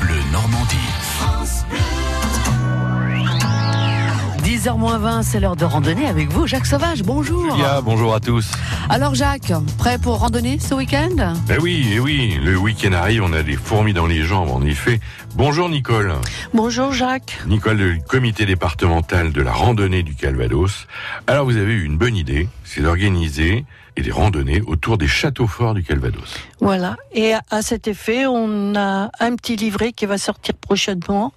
Bleu Normandie. 10h20, c'est l'heure de randonnée avec vous, Jacques Sauvage. Bonjour. Julia, bonjour à tous. Alors Jacques, prêt pour randonner ce week-end? Ben oui, eh oui, le week-end arrive, on a des fourmis dans les jambes, en effet. Bonjour Nicole. Bonjour Jacques. Nicole du comité départemental de la randonnée du Calvados. Alors vous avez eu une bonne idée, c'est d'organiser et des randonnées autour des châteaux forts du Calvados. Voilà. Et à cet effet, on a un petit livret qui va sortir prochainement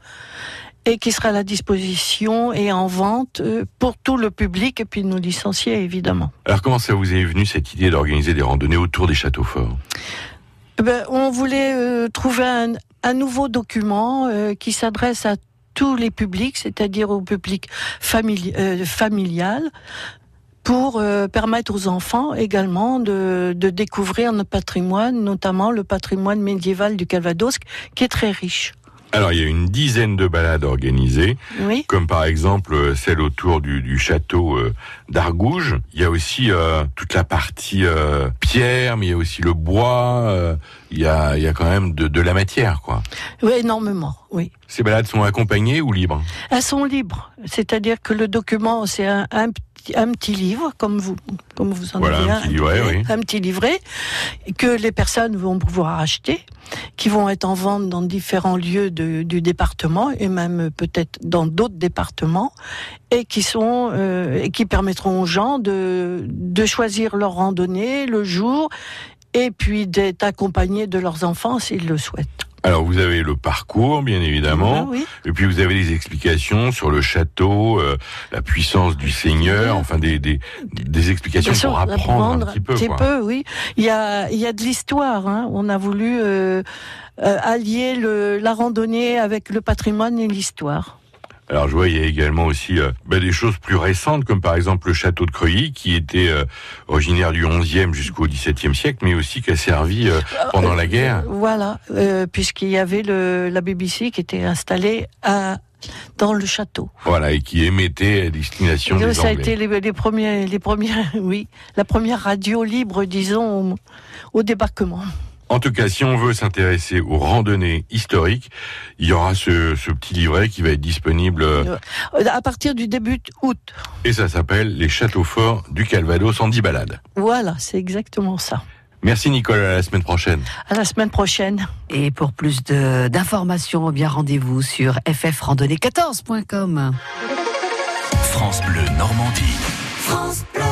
et qui sera à la disposition et en vente euh, pour tout le public et puis nos licenciés évidemment. Alors comment ça vous est venu cette idée d'organiser des randonnées autour des châteaux forts ben, on voulait euh, trouver un, un nouveau document euh, qui s'adresse à tous les publics, c'est-à-dire au public famili- euh, familial, pour euh, permettre aux enfants également de, de découvrir notre patrimoine, notamment le patrimoine médiéval du Calvados, qui est très riche. Alors il y a une dizaine de balades organisées, Oui. comme par exemple euh, celle autour du, du château euh, d'Argouges. Il y a aussi euh, toute la partie euh, pierre, mais il y a aussi le bois. euh, il, y a, il y a quand même de, de la matière, quoi. Oui, énormément, oui. Ces balades sont accompagnées ou libres? Elles sont libres, c'est-à-dire que le document, c'est un, un petit un petit livre, comme vous, comme vous en Voilà, avez un petit livret, oui. un petit livret que les personnes vont pouvoir acheter, qui vont être en vente dans différents lieux de- du département et même peut-être dans d'autres départements, et qui sont euh, et qui permettront aux gens de de choisir leur randonnée le jour et puis d'être accompagnés de leurs enfants s'ils le souhaitent. Alors vous avez le parcours, bien évidemment, Ah oui. et puis vous avez des explications sur le château, euh, la puissance du Seigneur, enfin des, des, des explications sûr, pour apprendre un petit peu. quoi. peu, oui. Il y a, il y a de l'histoire. Hein. On a voulu euh, euh, allier le, la randonnée avec le patrimoine et l'histoire. Alors je vois, il y a également aussi euh, bah, des choses plus récentes, comme par exemple le château de Creuilly, qui était euh, originaire du 11e jusqu'au 17e siècle, mais aussi qui a servi euh, pendant la guerre. Voilà, euh, puisqu'il y avait le, la BBC qui était installée à, dans le château. Voilà, et qui émettait à destination Et des ça a été les, les premiers, les premières, oui, la première radio libre, disons, au, au débarquement. En tout cas, si on veut s'intéresser aux randonnées historiques, il y aura ce, ce petit livret qui va être disponible, euh, À partir du début août. et ça s'appelle Les Châteaux Forts du Calvados en 10 balades. Voilà, c'est exactement ça. Merci Nicole, à la semaine prochaine. À la semaine prochaine. Et pour plus d'informations, eh bien rendez-vous sur ffrandonnée14.com. France Bleu Normandie. France Bleu.